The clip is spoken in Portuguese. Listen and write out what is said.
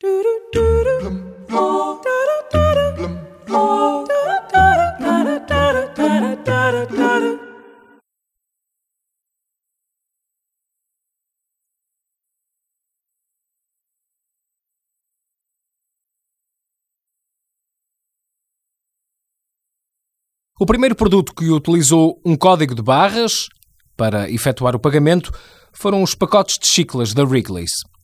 O primeiro produto que utilizou um código de barras para efetuar o pagamento foram os pacotes de chiclas da Wrigley's.